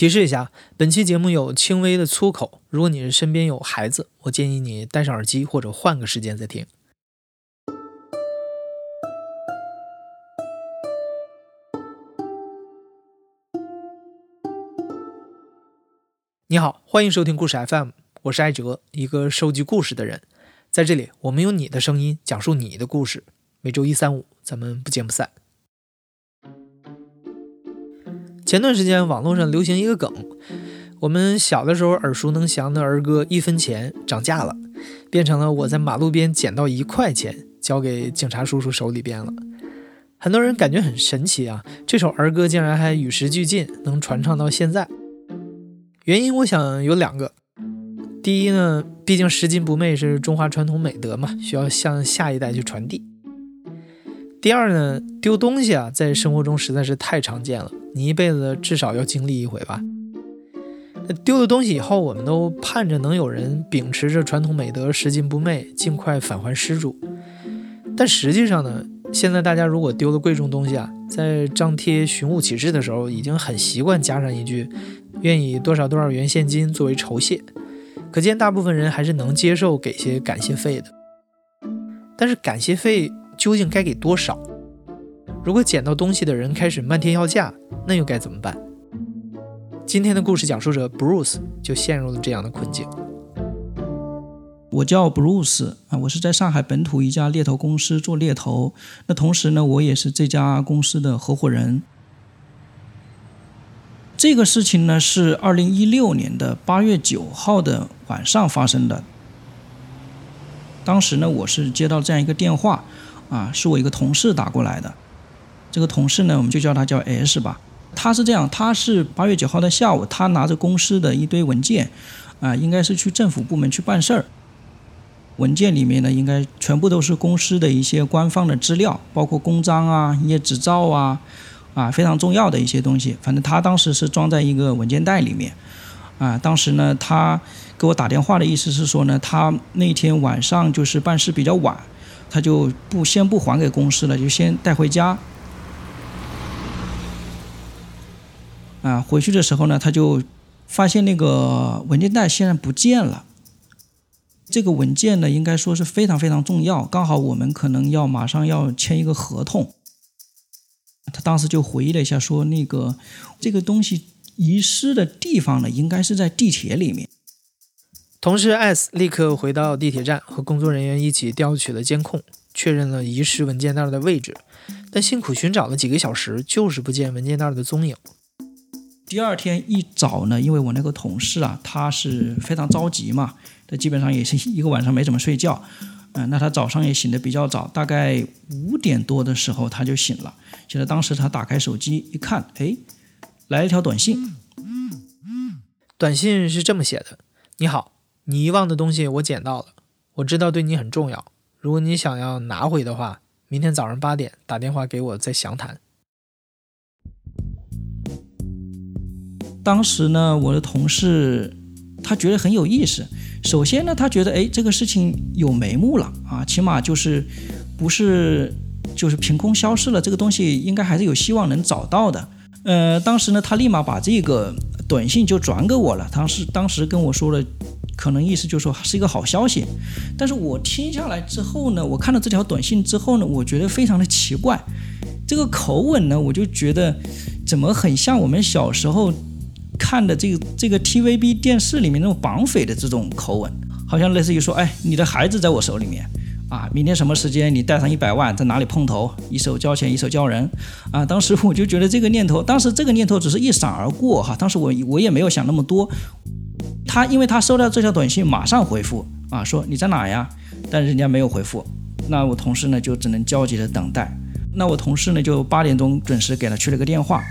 提示一下，本期节目有轻微的粗口，如果你是身边有孩子，我建议你戴上耳机或者换个时间再听。你好，欢迎收听故事 FM，我是艾哲，一个收集故事的人。在这里，我们用你的声音讲述你的故事。每周一、三、五，咱们不见不散。前段时间网络上流行一个梗，我们小的时候耳熟能详的儿歌《一分钱》涨价了，变成了我在马路边捡到一块钱交给警察叔叔手里边了。很多人感觉很神奇啊，这首儿歌竟然还与时俱进，能传唱到现在。原因我想有两个，第一呢，毕竟拾金不昧是中华传统美德嘛，需要向下一代去传递。第二呢，丢东西啊，在生活中实在是太常见了，你一辈子至少要经历一回吧。那丢了东西以后，我们都盼着能有人秉持着传统美德，拾金不昧，尽快返还失主。但实际上呢，现在大家如果丢了贵重东西啊，在张贴寻物启事的时候，已经很习惯加上一句“愿以多少多少元现金作为酬谢”，可见大部分人还是能接受给些感谢费的。但是感谢费。究竟该给多少？如果捡到东西的人开始漫天要价，那又该怎么办？今天的故事讲述者 Bruce 就陷入了这样的困境。我叫 Bruce 啊，我是在上海本土一家猎头公司做猎头，那同时呢，我也是这家公司的合伙人。这个事情呢，是二零一六年的八月九号的晚上发生的。当时呢，我是接到这样一个电话。啊，是我一个同事打过来的。这个同事呢，我们就叫他叫 S 吧。他是这样，他是八月九号的下午，他拿着公司的一堆文件，啊，应该是去政府部门去办事儿。文件里面呢，应该全部都是公司的一些官方的资料，包括公章啊、营业执照啊，啊，非常重要的一些东西。反正他当时是装在一个文件袋里面。啊，当时呢，他给我打电话的意思是说呢，他那天晚上就是办事比较晚。他就不先不还给公司了，就先带回家。啊，回去的时候呢，他就发现那个文件袋现在不见了。这个文件呢，应该说是非常非常重要，刚好我们可能要马上要签一个合同。他当时就回忆了一下，说那个这个东西遗失的地方呢，应该是在地铁里面。同事 S 立刻回到地铁站，和工作人员一起调取了监控，确认了遗失文件袋的位置。但辛苦寻找了几个小时，就是不见文件袋的踪影。第二天一早呢，因为我那个同事啊，他是非常着急嘛，他基本上也是一个晚上没怎么睡觉。嗯，那他早上也醒得比较早，大概五点多的时候他就醒了。醒了，当时他打开手机一看，哎，来了一条短信。短信是这么写的：“你好。”你遗忘的东西我捡到了，我知道对你很重要。如果你想要拿回的话，明天早上八点打电话给我再详谈。当时呢，我的同事他觉得很有意思。首先呢，他觉得哎，这个事情有眉目了啊，起码就是不是就是凭空消失了，这个东西应该还是有希望能找到的。呃，当时呢，他立马把这个短信就转给我了。当时当时跟我说了。可能意思就是说是一个好消息，但是我听下来之后呢，我看到这条短信之后呢，我觉得非常的奇怪，这个口吻呢，我就觉得怎么很像我们小时候看的这个这个 TVB 电视里面那种绑匪的这种口吻，好像类似于说，哎，你的孩子在我手里面。啊，明天什么时间你带上一百万在哪里碰头，一手交钱一手交人。啊，当时我就觉得这个念头，当时这个念头只是一闪而过哈，当时我我也没有想那么多。他因为他收到这条短信，马上回复啊，说你在哪呀？但人家没有回复，那我同事呢就只能焦急的等待。那我同事呢就八点钟准时给他去了个电话。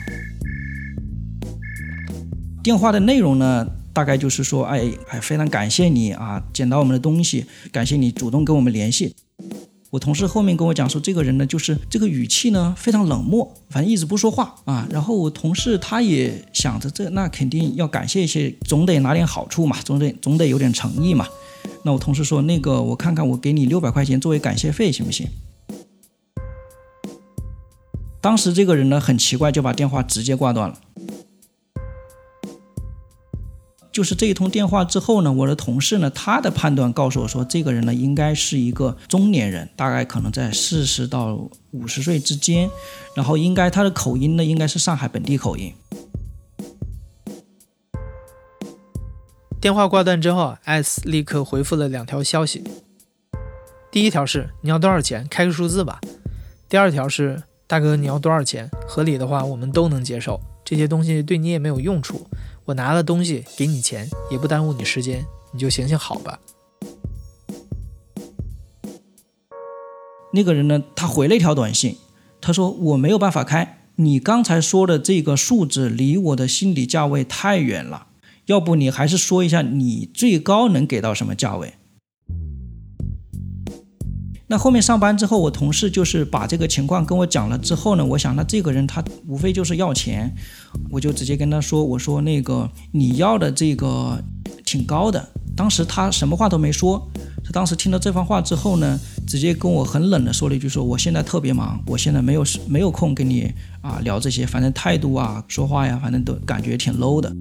电话的内容呢，大概就是说，哎哎，非常感谢你啊，捡到我们的东西，感谢你主动跟我们联系。我同事后面跟我讲说，这个人呢，就是这个语气呢非常冷漠，反正一直不说话啊。然后我同事他也想着，这那肯定要感谢一些，总得拿点好处嘛，总得总得有点诚意嘛。那我同事说，那个我看看，我给你六百块钱作为感谢费，行不行？当时这个人呢很奇怪，就把电话直接挂断了。就是这一通电话之后呢，我的同事呢，他的判断告诉我说，这个人呢应该是一个中年人，大概可能在四十到五十岁之间，然后应该他的口音呢应该是上海本地口音。电话挂断之后，S 立刻回复了两条消息。第一条是你要多少钱，开个数字吧。第二条是大哥你要多少钱，合理的话我们都能接受。这些东西对你也没有用处，我拿了东西给你钱，也不耽误你时间，你就行行好吧。那个人呢，他回了一条短信，他说我没有办法开，你刚才说的这个数字离我的心理价位太远了。要不你还是说一下你最高能给到什么价位？那后面上班之后，我同事就是把这个情况跟我讲了之后呢，我想那这个人他无非就是要钱，我就直接跟他说，我说那个你要的这个挺高的。当时他什么话都没说，他当时听到这番话之后呢，直接跟我很冷的说了一句，说我现在特别忙，我现在没有没有空跟你啊聊这些，反正态度啊说话呀，反正都感觉挺 low 的。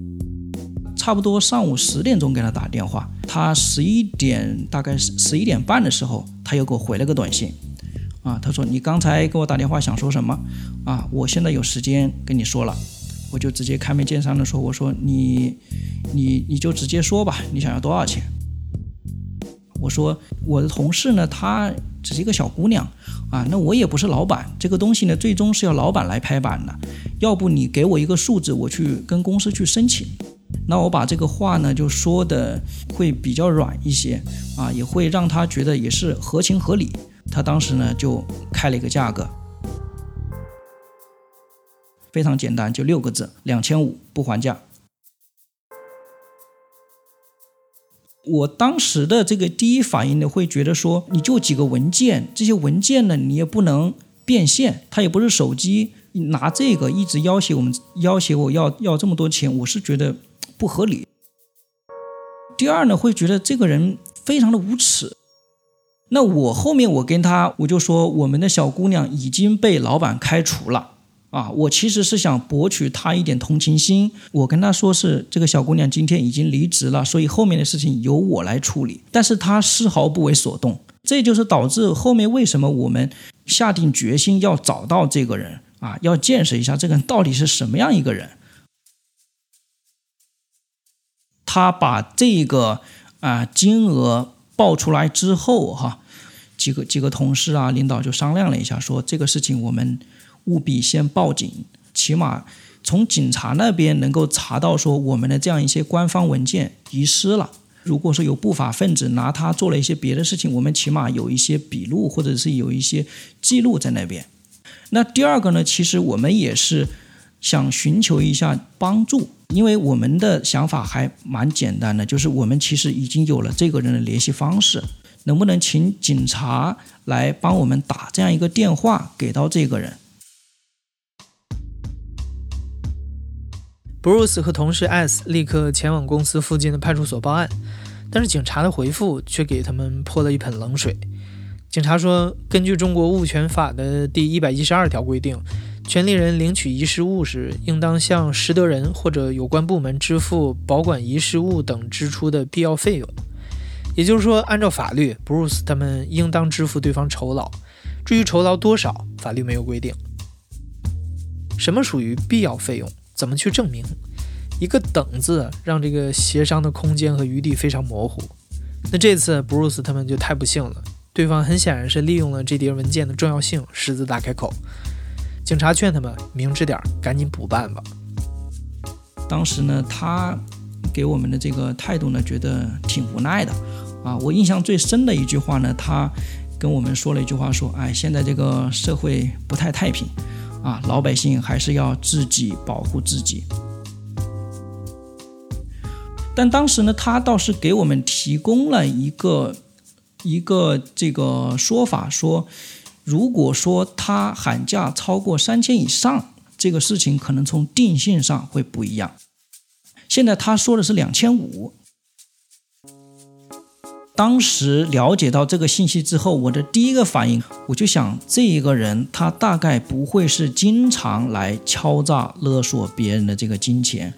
差不多上午十点钟给他打电话，他十一点大概十一点半的时候，他又给我回了个短信，啊，他说你刚才给我打电话想说什么？啊，我现在有时间跟你说了，我就直接开门见山的说，我说你你你就直接说吧，你想要多少钱？我说我的同事呢，她只是一个小姑娘，啊，那我也不是老板，这个东西呢，最终是要老板来拍板的，要不你给我一个数字，我去跟公司去申请。那我把这个话呢，就说的会比较软一些啊，也会让他觉得也是合情合理。他当时呢就开了一个价格，非常简单，就六个字：两千五不还价。我当时的这个第一反应呢，会觉得说，你就几个文件，这些文件呢，你也不能变现，它也不是手机，拿这个一直要挟我们，要挟我要要这么多钱，我是觉得。不合理。第二呢，会觉得这个人非常的无耻。那我后面我跟他我就说，我们的小姑娘已经被老板开除了啊。我其实是想博取他一点同情心。我跟他说是这个小姑娘今天已经离职了，所以后面的事情由我来处理。但是他丝毫不为所动，这就是导致后面为什么我们下定决心要找到这个人啊，要见识一下这个人到底是什么样一个人。他把这个啊金额报出来之后，哈，几个几个同事啊领导就商量了一下，说这个事情我们务必先报警，起码从警察那边能够查到说我们的这样一些官方文件遗失了。如果说有不法分子拿它做了一些别的事情，我们起码有一些笔录或者是有一些记录在那边。那第二个呢，其实我们也是想寻求一下帮助。因为我们的想法还蛮简单的，就是我们其实已经有了这个人的联系方式，能不能请警察来帮我们打这样一个电话给到这个人？Bruce 和同事 S 立刻前往公司附近的派出所报案，但是警察的回复却给他们泼了一盆冷水。警察说，根据中国物权法的第一百一十二条规定。权利人领取遗失物时，应当向拾得人或者有关部门支付保管遗失物等支出的必要费用。也就是说，按照法律，Bruce 他们应当支付对方酬劳。至于酬劳多少，法律没有规定。什么属于必要费用？怎么去证明？一个“等”字，让这个协商的空间和余地非常模糊。那这次 Bruce 他们就太不幸了，对方很显然是利用了这叠文件的重要性，狮子大开口。警察劝他们明智点，赶紧补办吧。当时呢，他给我们的这个态度呢，觉得挺无奈的啊。我印象最深的一句话呢，他跟我们说了一句话，说：“哎，现在这个社会不太太平啊，老百姓还是要自己保护自己。”但当时呢，他倒是给我们提供了一个一个这个说法，说。如果说他喊价超过三千以上，这个事情可能从定性上会不一样。现在他说的是两千五。当时了解到这个信息之后，我的第一个反应，我就想，这一个人他大概不会是经常来敲诈勒索别人的这个金钱，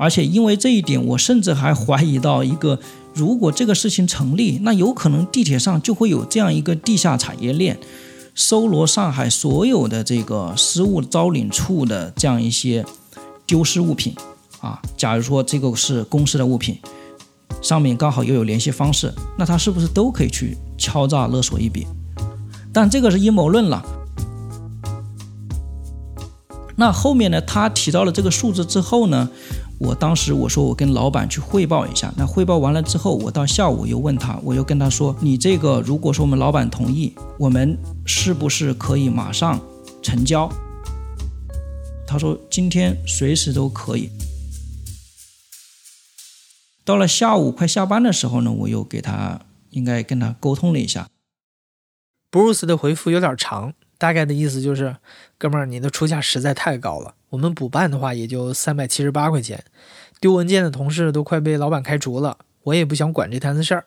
而且因为这一点，我甚至还怀疑到一个，如果这个事情成立，那有可能地铁上就会有这样一个地下产业链，搜罗上海所有的这个失物招领处的这样一些丢失物品啊。假如说这个是公司的物品，上面刚好又有联系方式，那他是不是都可以去敲诈勒索一笔？但这个是阴谋论了。那后面呢？他提到了这个数字之后呢？我当时我说我跟老板去汇报一下，那汇报完了之后，我到下午又问他，我又跟他说，你这个如果说我们老板同意，我们是不是可以马上成交？他说今天随时都可以。到了下午快下班的时候呢，我又给他应该跟他沟通了一下。，Bruce 的回复有点长，大概的意思就是，哥们儿，你的出价实在太高了。我们补办的话也就三百七十八块钱，丢文件的同事都快被老板开除了，我也不想管这摊子事儿。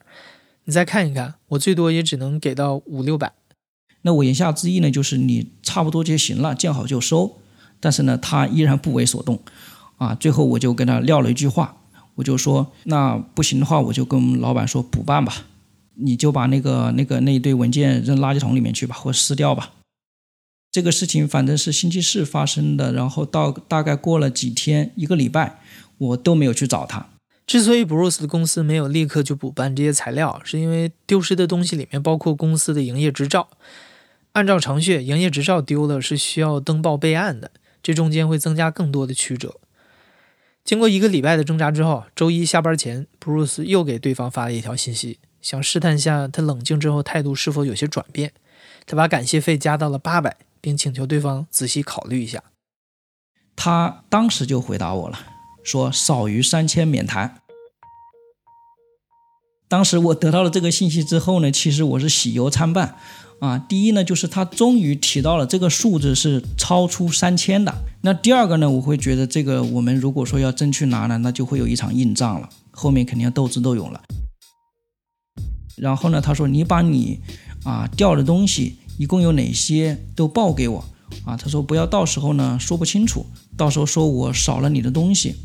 你再看一看，我最多也只能给到五六百。那我言下之意呢，就是你差不多就行了，见好就收。但是呢，他依然不为所动，啊，最后我就跟他撂了一句话，我就说，那不行的话，我就跟老板说补办吧，你就把那个那个那一堆文件扔垃圾桶里面去吧，或撕掉吧。这个事情反正是星期四发生的，然后到大概过了几天，一个礼拜，我都没有去找他。之所以 Bruce 的公司没有立刻就补办这些材料，是因为丢失的东西里面包括公司的营业执照。按照程序，营业执照丢了是需要登报备案的，这中间会增加更多的曲折。经过一个礼拜的挣扎之后，周一下班前，Bruce 又给对方发了一条信息，想试探下他冷静之后态度是否有些转变。他把感谢费加到了八百。并请求对方仔细考虑一下。他当时就回答我了，说少于三千免谈。当时我得到了这个信息之后呢，其实我是喜忧参半啊。第一呢，就是他终于提到了这个数字是超出三千的。那第二个呢，我会觉得这个我们如果说要真去拿呢，那就会有一场硬仗了，后面肯定要斗智斗勇了。然后呢，他说你把你啊掉的东西。一共有哪些都报给我啊？他说不要到时候呢说不清楚，到时候说我少了你的东西。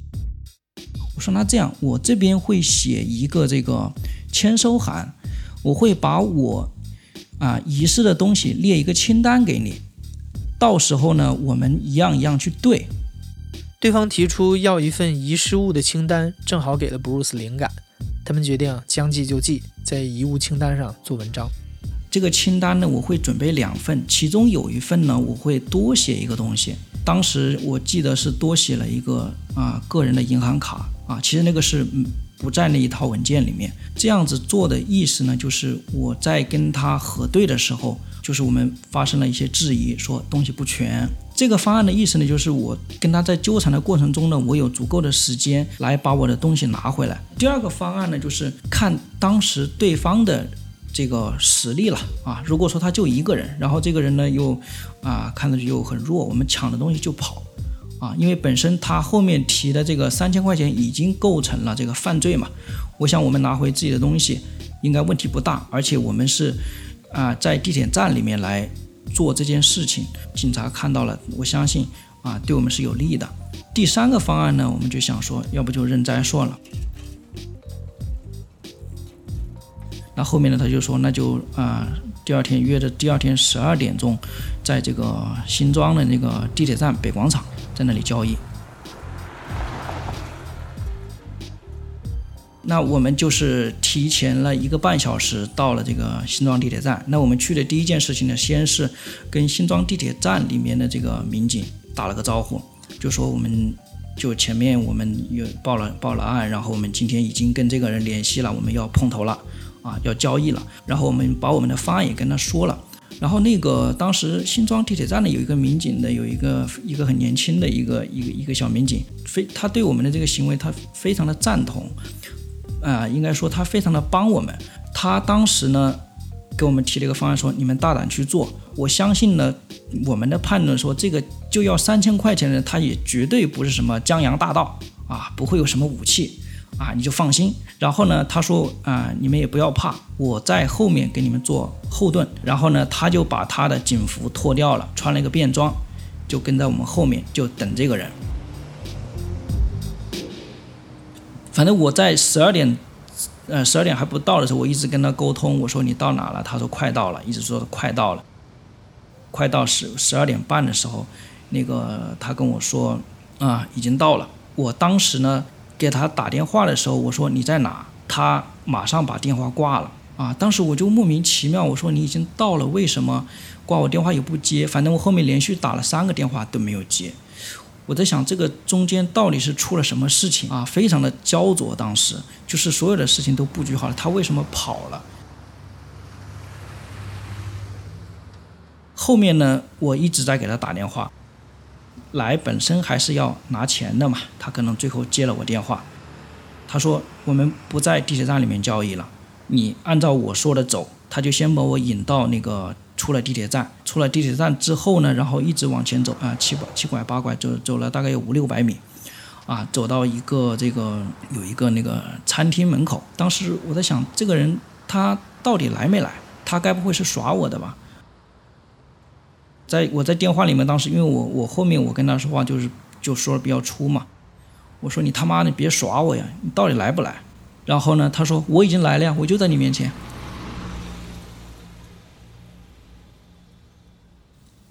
我说那这样，我这边会写一个这个签收函，我会把我啊遗失的东西列一个清单给你，到时候呢我们一样一样去对。对方提出要一份遗失物的清单，正好给了 Bruce 灵感。他们决定将计就计，在遗物清单上做文章。这个清单呢，我会准备两份，其中有一份呢，我会多写一个东西。当时我记得是多写了一个啊个人的银行卡啊，其实那个是不在那一套文件里面。这样子做的意思呢，就是我在跟他核对的时候，就是我们发生了一些质疑，说东西不全。这个方案的意思呢，就是我跟他在纠缠的过程中呢，我有足够的时间来把我的东西拿回来。第二个方案呢，就是看当时对方的。这个实力了啊！如果说他就一个人，然后这个人呢又啊看上去又很弱，我们抢的东西就跑啊！因为本身他后面提的这个三千块钱已经构成了这个犯罪嘛。我想我们拿回自己的东西应该问题不大，而且我们是啊在地铁站里面来做这件事情，警察看到了，我相信啊对我们是有利的。第三个方案呢，我们就想说，要不就认栽算了。那后面呢？他就说，那就啊，第二天约的第二天十二点钟，在这个新庄的那个地铁站北广场，在那里交易。那我们就是提前了一个半小时到了这个新庄地铁站。那我们去的第一件事情呢，先是跟新庄地铁站里面的这个民警打了个招呼，就说我们就前面我们有报了报了案，然后我们今天已经跟这个人联系了，我们要碰头了。啊，要交易了，然后我们把我们的方案也跟他说了，然后那个当时新庄地铁站呢有一个民警的，有一个一个很年轻的一个一个一个小民警，非他对我们的这个行为他非常的赞同，啊，应该说他非常的帮我们，他当时呢给我们提了一个方案，说你们大胆去做，我相信呢我们的判断说这个就要三千块钱的，他也绝对不是什么江洋大盗。啊，不会有什么武器。啊，你就放心。然后呢，他说啊，你们也不要怕，我在后面给你们做后盾。然后呢，他就把他的警服脱掉了，穿了一个便装，就跟在我们后面，就等这个人。反正我在十二点，呃，十二点还不到的时候，我一直跟他沟通，我说你到哪了？他说快到了，一直说快到了。快到十十二点半的时候，那个他跟我说啊，已经到了。我当时呢给他打电话的时候，我说你在哪？他马上把电话挂了啊！当时我就莫名其妙，我说你已经到了，为什么挂我电话也不接？反正我后面连续打了三个电话都没有接。我在想这个中间到底是出了什么事情啊？非常的焦灼，当时就是所有的事情都布局好了，他为什么跑了？后面呢，我一直在给他打电话，来本身还是要拿钱的嘛，他可能最后接了我电话，他说我们不在地铁站里面交易了，你按照我说的走，他就先把我引到那个。出了地铁站，出了地铁站之后呢，然后一直往前走啊，七七拐八拐，走走了大概有五六百米，啊，走到一个这个有一个那个餐厅门口。当时我在想，这个人他到底来没来？他该不会是耍我的吧？在我在电话里面，当时因为我我后面我跟他说话就是就说的比较粗嘛，我说你他妈的别耍我呀，你到底来不来？然后呢，他说我已经来了呀，我就在你面前。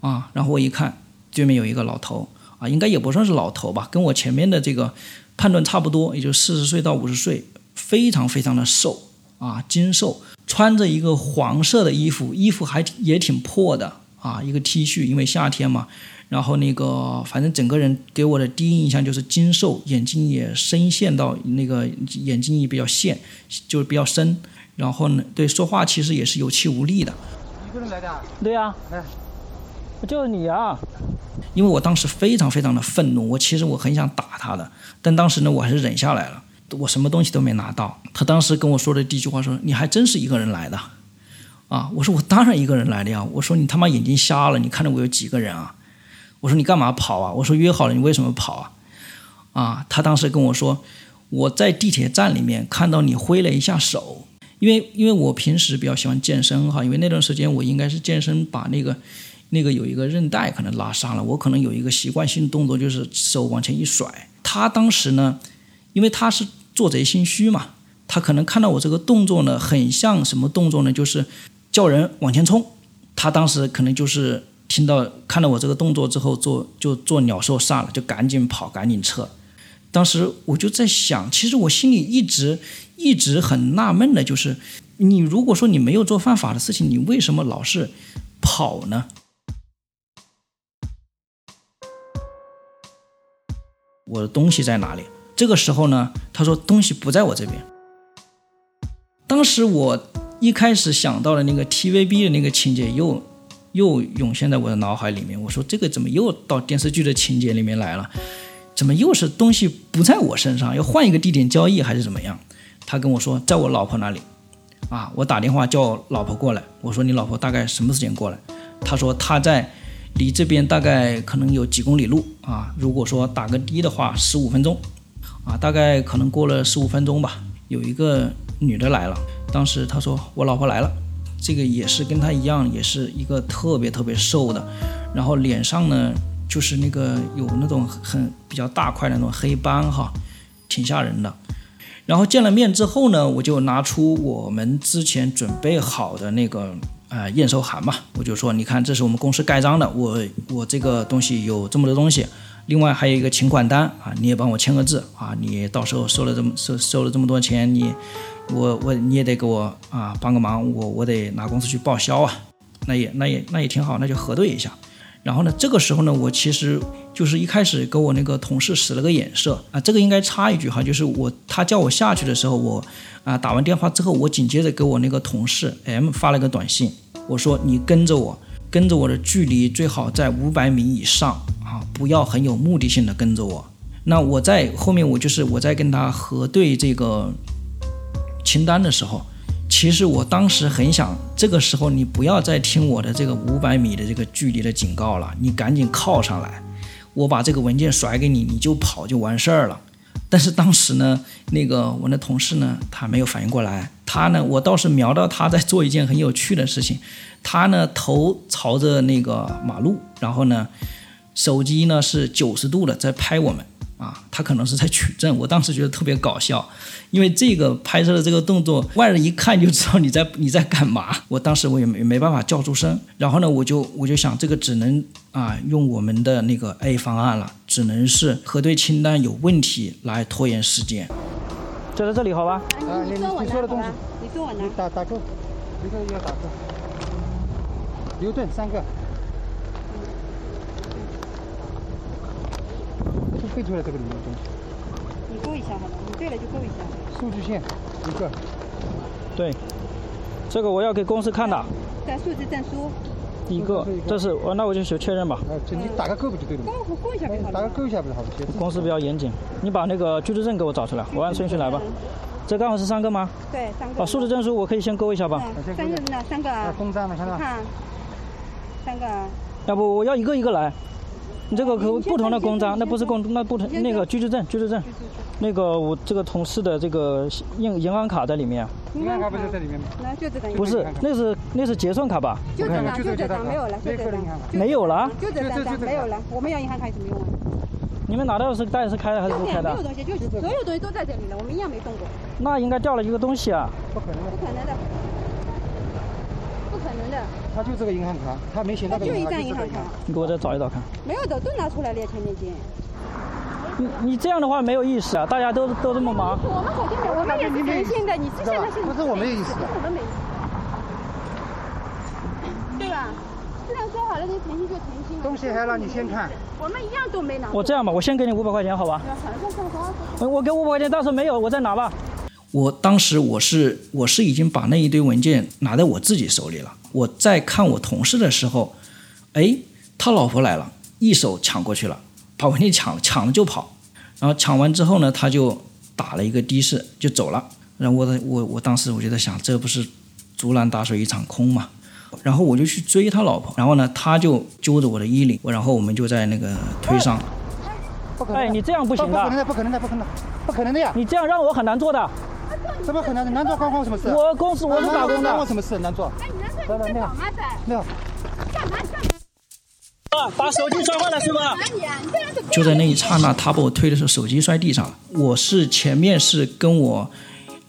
啊，然后我一看，对面有一个老头，啊，应该也不算是老头吧，跟我前面的这个判断差不多，也就四十岁到五十岁，非常非常的瘦，啊，精瘦，穿着一个黄色的衣服，衣服还也挺破的，啊，一个 T 恤，因为夏天嘛，然后那个反正整个人给我的第一印象就是精瘦，眼睛也深陷到那个眼睛也比较陷，就是比较深，然后呢，对，说话其实也是有气无力的。一个人来的？对呀，来。就是你啊！因为我当时非常非常的愤怒，我其实我很想打他的，但当时呢，我还是忍下来了。我什么东西都没拿到。他当时跟我说的第一句话说：“你还真是一个人来的。”啊，我说我当然一个人来的呀。我说你他妈眼睛瞎了？你看着我有几个人啊？我说你干嘛跑啊？我说约好了，你为什么跑啊？啊，他当时跟我说我在地铁站里面看到你挥了一下手，因为因为我平时比较喜欢健身哈，因为那段时间我应该是健身把那个。那个有一个韧带可能拉伤了，我可能有一个习惯性动作，就是手往前一甩。他当时呢，因为他是做贼心虚嘛，他可能看到我这个动作呢，很像什么动作呢？就是叫人往前冲。他当时可能就是听到看到我这个动作之后，做就做鸟兽散了，就赶紧跑，赶紧撤。当时我就在想，其实我心里一直一直很纳闷的，就是你如果说你没有做犯法的事情，你为什么老是跑呢？我的东西在哪里？这个时候呢，他说东西不在我这边。当时我一开始想到的那个 TVB 的那个情节又又涌现在我的脑海里面。我说这个怎么又到电视剧的情节里面来了？怎么又是东西不在我身上？要换一个地点交易还是怎么样？他跟我说在我老婆那里。啊，我打电话叫老婆过来。我说你老婆大概什么时间过来？他说他在。离这边大概可能有几公里路啊，如果说打个的的话，十五分钟，啊，大概可能过了十五分钟吧，有一个女的来了，当时她说我老婆来了，这个也是跟她一样，也是一个特别特别瘦的，然后脸上呢就是那个有那种很比较大块的那种黑斑哈，挺吓人的。然后见了面之后呢，我就拿出我们之前准备好的那个。啊，验收函嘛，我就说，你看，这是我们公司盖章的，我我这个东西有这么多东西，另外还有一个请款单啊，你也帮我签个字啊，你到时候收了这么收收了这么多钱，你我我你也得给我啊帮个忙，我我得拿公司去报销啊，那也那也那也挺好，那就核对一下。然后呢，这个时候呢，我其实就是一开始给我那个同事使了个眼色啊，这个应该插一句哈，就是我他叫我下去的时候，我啊打完电话之后，我紧接着给我那个同事 M 发了个短信，我说你跟着我，跟着我的距离最好在五百米以上啊，不要很有目的性的跟着我。那我在后面我就是我在跟他核对这个清单的时候。其实我当时很想，这个时候你不要再听我的这个五百米的这个距离的警告了，你赶紧靠上来，我把这个文件甩给你，你就跑就完事儿了。但是当时呢，那个我那同事呢，他没有反应过来，他呢，我倒是瞄到他在做一件很有趣的事情，他呢头朝着那个马路，然后呢，手机呢是九十度的在拍我们，啊，他可能是在取证。我当时觉得特别搞笑，因为这个拍摄的这个动作，外人一看就知道你在你在干嘛。我当时我也没没办法叫出声，然后呢，我就我就想这个只能啊用我们的那个 A 方案了，只能是核对清单有问题来拖延时间。就在这里好吧？啊，你你你说的东西，你跟我拿你。打打勾，一个要打勾。牛顿三个，就背出来这个里面的东西。你勾一下好了，你对了就勾一下。数据线一个，对，这个我要给公司看的在数字证书，一个，这是我那我就去确认吧。哎，这你打个勾不就对了吗？勾勾一下就好了。打个勾一下不就好了？公司比较严谨，你把那个居住证给我找出来，我按顺序来吧。这刚好是三个吗？对，三个。啊，数字证书我可以先勾一下吧。嗯，三个那三个啊啊，，公章的？看到吧？看，三个啊。要不我要一个一个来。你这个可不同的公章，那不是公，那不同那个居住证，居住证，那个我这个同事的这个银银行卡在里面，银行卡不是在里面吗？那就这张。不是，那是那是结算卡吧？就这张，就这张没有了，就这这张。没有了，就这三张没有了，我们要银行卡有什么用啊？你们拿到的是袋是开的还是不开的没有？东西，就是所有东西都在这里了，我们一样没动过，那应该掉了一个东西啊。不可能的，不可能的，不可能的，他就这个银行卡，他没写那个就一银行卡，张银行卡就这个银行，卡。你给我再找一找看。没有的都拿出来了，前面间。你你这样的话没有意思啊，大家都都这么忙。我们肯定没，我们也是诚信的，你是现在是不是我没有意思不是我们没意思，对吧？既然说好了，你诚信就诚信了。东西还让你先看，我们一样都没拿。我这样吧，我先给你五百块钱，好吧？我给五百块钱，到时候没有我再拿吧。我当时我是我是已经把那一堆文件拿在我自己手里了。我在看我同事的时候，哎，他老婆来了，一手抢过去了，把文件抢了，抢了就跑。然后抢完之后呢，他就打了一个的士就走了。然后我的我我当时我就在想，这不是竹篮打水一场空嘛？然后我就去追他老婆，然后呢，他就揪着我的衣领，然后我们就在那个推搡。不可能的。哎，你这样不行的，不可能的，不可能的，不可能的，不可能的呀！你这样让我很难做的。怎么很难的？难做关我什么事？我公司我是打工的，关我什么事？难做？哎，你那说你在搞嘛在？没有，干嘛干嘛？啊，把手机摔坏了是吧？你啊，你这人是就在那一刹那，他把我推的时候，手机摔地上了。我是前面是跟我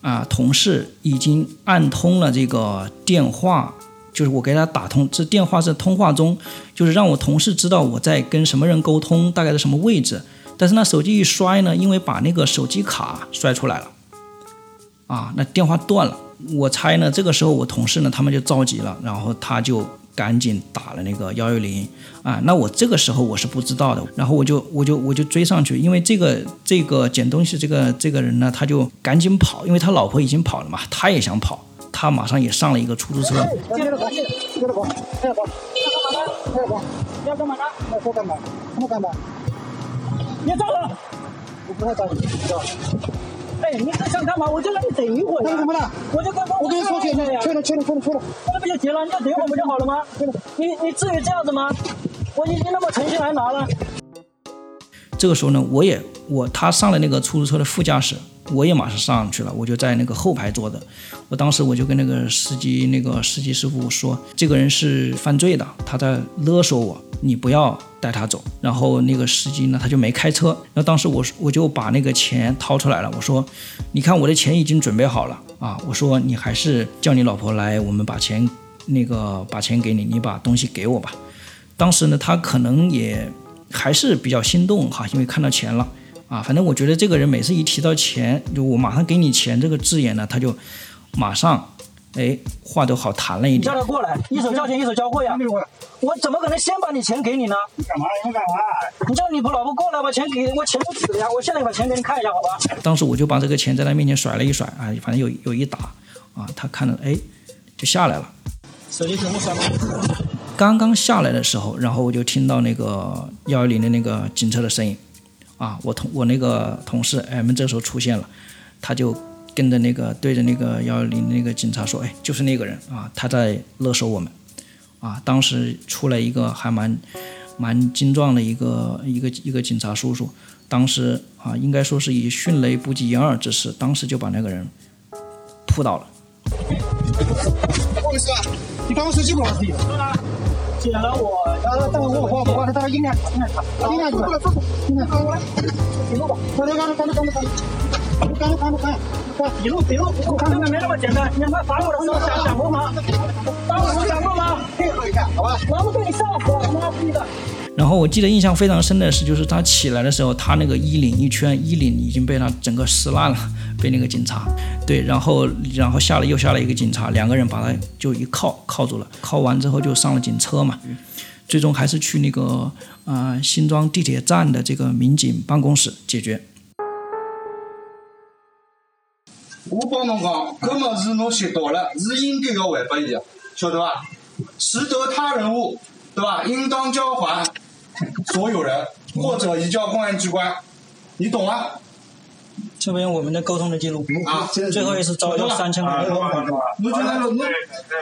啊、同事已经按通了这个电话，就是我给他打通，这电话是通话中，就是让我同事知道我在跟什么人沟通，大概在什么位置。但是那手机一摔呢，因为把那个手机卡摔出来了，啊，那电话断了。我猜呢，这个时候我同事呢，他们就着急了，然后他就赶紧打了那个幺幺零啊。那我这个时候我是不知道的，然后我就我就我就追上去，因为这个这个捡东西这个这个人呢，他就赶紧跑，因为他老婆已经跑了嘛，他也想跑，他马上也上了一个出租车。接着跑，接着跑，接着跑，接着跑，要干嘛？呢？那说干嘛？什么干嘛？别招了！我不太着急，知道？哎，你想干嘛？我就让你等一会儿干什么呢？我就刚刚我跟你说去，呀，去了，去了，去了，去了。那不就结了？你就等一会儿不就好了吗？你你至于这样子吗？我已经那么诚心来拿了。这个时候呢，我也我他上了那个出租车的副驾驶，我也马上上去了，我就在那个后排坐的。我当时我就跟那个司机那个司机师傅说，这个人是犯罪的，他在勒索我，你不要带他走。然后那个司机呢，他就没开车。然后当时我我就把那个钱掏出来了，我说，你看我的钱已经准备好了啊，我说你还是叫你老婆来，我们把钱那个把钱给你，你把东西给我吧。当时呢，他可能也还是比较心动哈，因为看到钱了啊。反正我觉得这个人每次一提到钱，就我马上给你钱这个字眼呢，他就马上哎话都好谈了一点。叫他过来，一手交钱一手交货呀！我怎么可能先把你钱给你呢？你干嘛？你干嘛？你叫你老婆过来把钱给我，钱都取了呀！我现在把钱给你看一下，好吧？当时我就把这个钱在他面前甩了一甩啊，反正有有一打啊，他看了哎就下来了。手机屏幕摔了。刚刚下来的时候，然后我就听到那个幺幺零的那个警车的声音，啊，我同我那个同事 M 这时候出现了，他就跟着那个对着那个幺幺零那个警察说，哎，就是那个人啊，他在勒索我们，啊，当时出来一个还蛮蛮精壮的一个一个一个警察叔叔，当时啊应该说是以迅雷不及掩耳之势，当时就把那个人扑倒了。不好意思啊，你把我手机给我。捡了我，然后等我我我这个音量音量音量过来走，音量过来，一路吧，快点，赶紧赶紧赶紧赶紧，赶紧赶紧赶紧，快一路一路，我看没那么简单，你们罚我的时候想想过吗？罚我的时候想过吗？配合一下，好吧？我要不对你上火，妈逼的！然后我记得印象非常深的是，就是他起来的时候，他那个衣领一圈，衣领已经被他整个撕烂了，被那个警察对，然后然后下来又下来一个警察，两个人把他就一铐铐住了，铐完之后就上了警车嘛，最终还是去那个啊、呃新庄地铁站的这个民警办公室解决。我帮侬讲，搿么事侬学到了，是应该要还拨伊的，晓得伐？拾得他人物，对吧？应当交还所有人，或者移交公安机关，你懂啊？这边我们的沟通的记录啊最后一次招要三千块，侬叫㑚老侬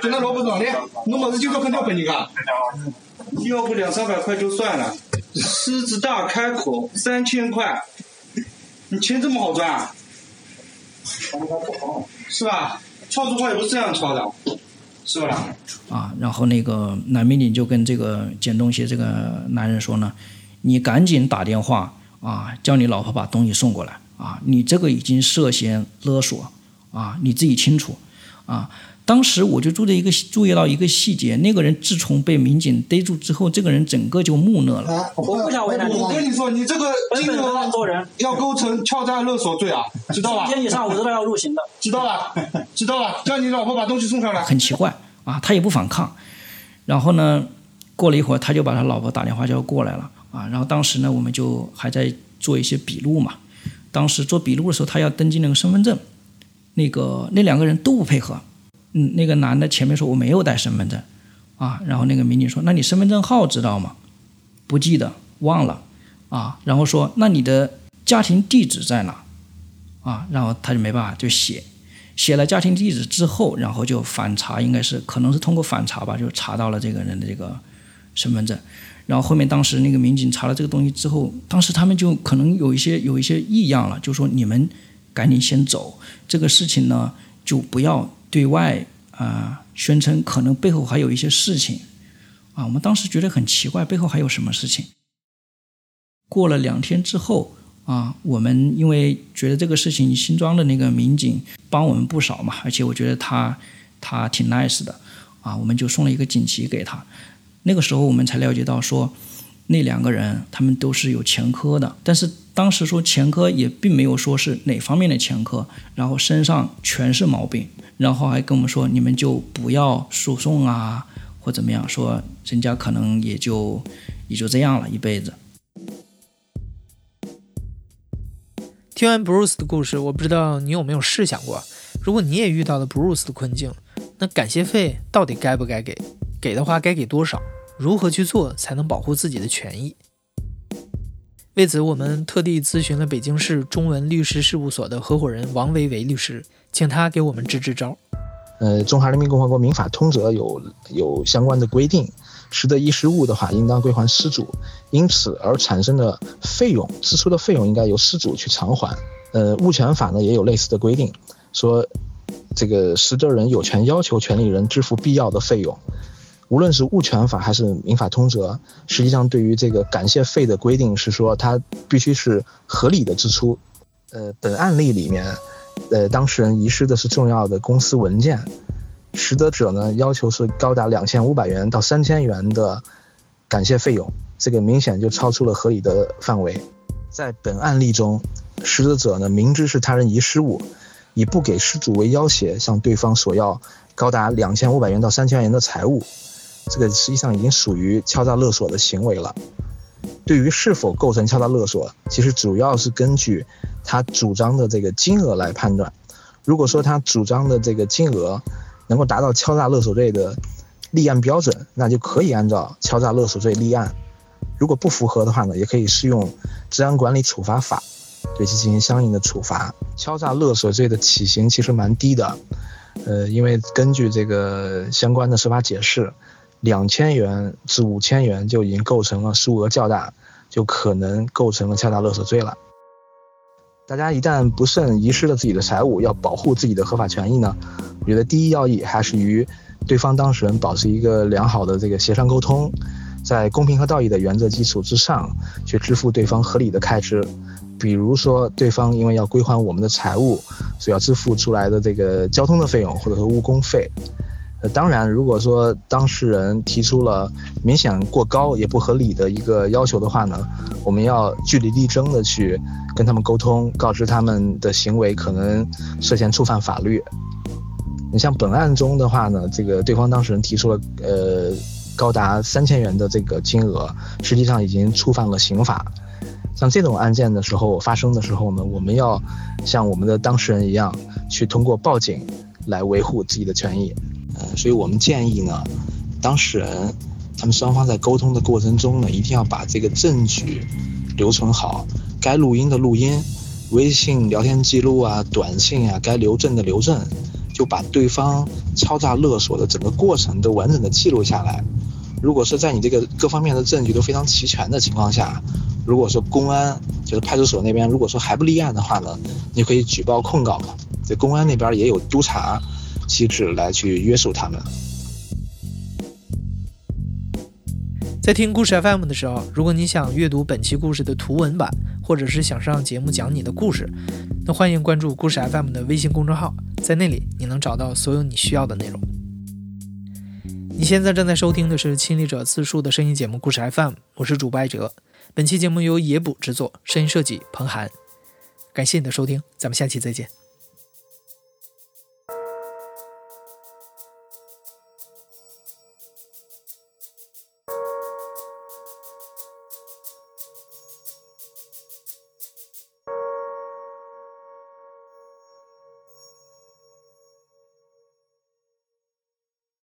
叫㑚老婆上来，侬么事今朝肯定要拨人家。要不两三百块就算了，狮子大开口三千块，你钱这么好赚啊？是吧？敲竹花也不是这样敲的，是吧？啊，然后那个男民警就跟这个捡东西这个男人说呢，你赶紧打电话啊，叫你老婆把东西送过来啊，你这个已经涉嫌勒索啊，你自己清楚啊。当时我就注意一个注意到一个细节，那个人自从被民警逮住之后，这个人整个就木讷了。我不想为难你，我跟你说，你这个金额做人，要构成敲诈勒索罪啊，知道吧一？天以上我都要入刑的。知道吧？知道吧？叫你老婆把东西送上来。很奇怪啊，他也不反抗。然后呢，过了一会儿，他就把他老婆打电话就要过来了啊。然后当时呢，我们就还在做一些笔录嘛。当时做笔录的时候，他要登记那个身份证，那个那两个人都不配合。嗯，那个男的前面说我没有带身份证啊，然后那个民警说那你身份证号知道吗？不记得，忘了啊。然后说那你的家庭地址在哪？啊，然后他就没办法就写。写了家庭地址之后，然后就反查，应该是可能是通过反查吧，就查到了这个人的这个身份证。然后后面当时那个民警查了这个东西之后，当时他们就可能有一些有一些异样了，就说你们赶紧先走，这个事情呢就不要对外啊、宣称，可能背后还有一些事情啊。我们当时觉得很奇怪，背后还有什么事情？过了两天之后啊，我们因为觉得这个事情，新庄的那个民警帮我们不少嘛，而且我觉得他他挺 nice 的啊，我们就送了一个锦旗给他。那个时候我们才了解到说，那两个人他们都是有前科的，但是当时说前科也并没有说是哪方面的前科，然后身上全是毛病，然后还跟我们说你们就不要诉讼啊，或怎么样，说人家可能也就也就这样了，一辈子。听完 Bruce 的故事，我不知道你有没有试想过，如果你也遇到了 Bruce 的困境，那感谢费到底该不该给？给的话该给多少？如何去做才能保护自己的权益？为此，我们特地咨询了北京市中文律师事务所的合伙人王维维律师，请他给我们支支招。呃，《中华人民共和国民法通则有》有相关的规定，拾得遗失物的话，应当归还失主，因此而产生的费用支出的费用应该由失主去偿还。呃，物权法呢也有类似的规定，说这个拾得人有权要求权利人支付必要的费用。无论是物权法还是民法通则，实际上对于这个感谢费的规定是说，它必须是合理的支出。呃，本案例里面，呃，当事人遗失的是重要的公司文件，拾得者呢要求是高达两千五百元到三千元的感谢费用，这个明显就超出了合理的范围。在本案例中，拾得者呢明知是他人遗失物，以不给失主为要挟，向对方索要高达两千五百元到三千元的财物。这个实际上已经属于敲诈勒索的行为了。对于是否构成敲诈勒索，其实主要是根据他主张的这个金额来判断。如果说他主张的这个金额能够达到敲诈勒索罪的立案标准，那就可以按照敲诈勒索罪立案。如果不符合的话呢，也可以适用治安管理处罚法，对其进行相应的处罚。敲诈勒索罪的起刑其实蛮低的，呃，因为根据这个相关的司法解释。两千元至五千元就已经构成了数额较大，就可能构成了敲诈勒索罪了。大家一旦不慎遗失了自己的财物，要保护自己的合法权益呢，我觉得第一要义还是于对方当事人保持一个良好的这个协商沟通，在公平和道义的原则基础之上，去支付对方合理的开支。比如说，对方因为要归还我们的财物，所以要支付出来的这个交通的费用或者说误工费。呃，当然，如果说当事人提出了明显过高也不合理的一个要求的话呢，我们要据理力争的去跟他们沟通，告知他们的行为可能涉嫌触犯法律。你像本案中的话呢，这个对方当事人提出了呃高达三千元的这个金额，实际上已经触犯了刑法。像这种案件的时候发生的时候呢，我们要像我们的当事人一样，去通过报警来维护自己的权益。呃，所以我们建议呢，当事人他们双方在沟通的过程中呢，一定要把这个证据留存好，该录音的录音，微信聊天记录啊、短信啊，该留证的留证，就把对方敲诈勒索的整个过程都完整的记录下来。如果是在你这个各方面的证据都非常齐全的情况下，如果说公安就是派出所那边，如果说还不立案的话呢，你可以举报控告嘛。这公安那边也有督查机制来去约束他们。在听故事 FM 的时候，如果你想阅读本期故事的图文版，或者是想上节目讲你的故事，那欢迎关注故事 FM 的微信公众号，在那里你能找到所有你需要的内容。你现在正在收听的是亲历者自述的声音节目故事 FM，我是主播艾哲。本期节目由野捕制作，声音设计彭涵。感谢你的收听，咱们下期再见。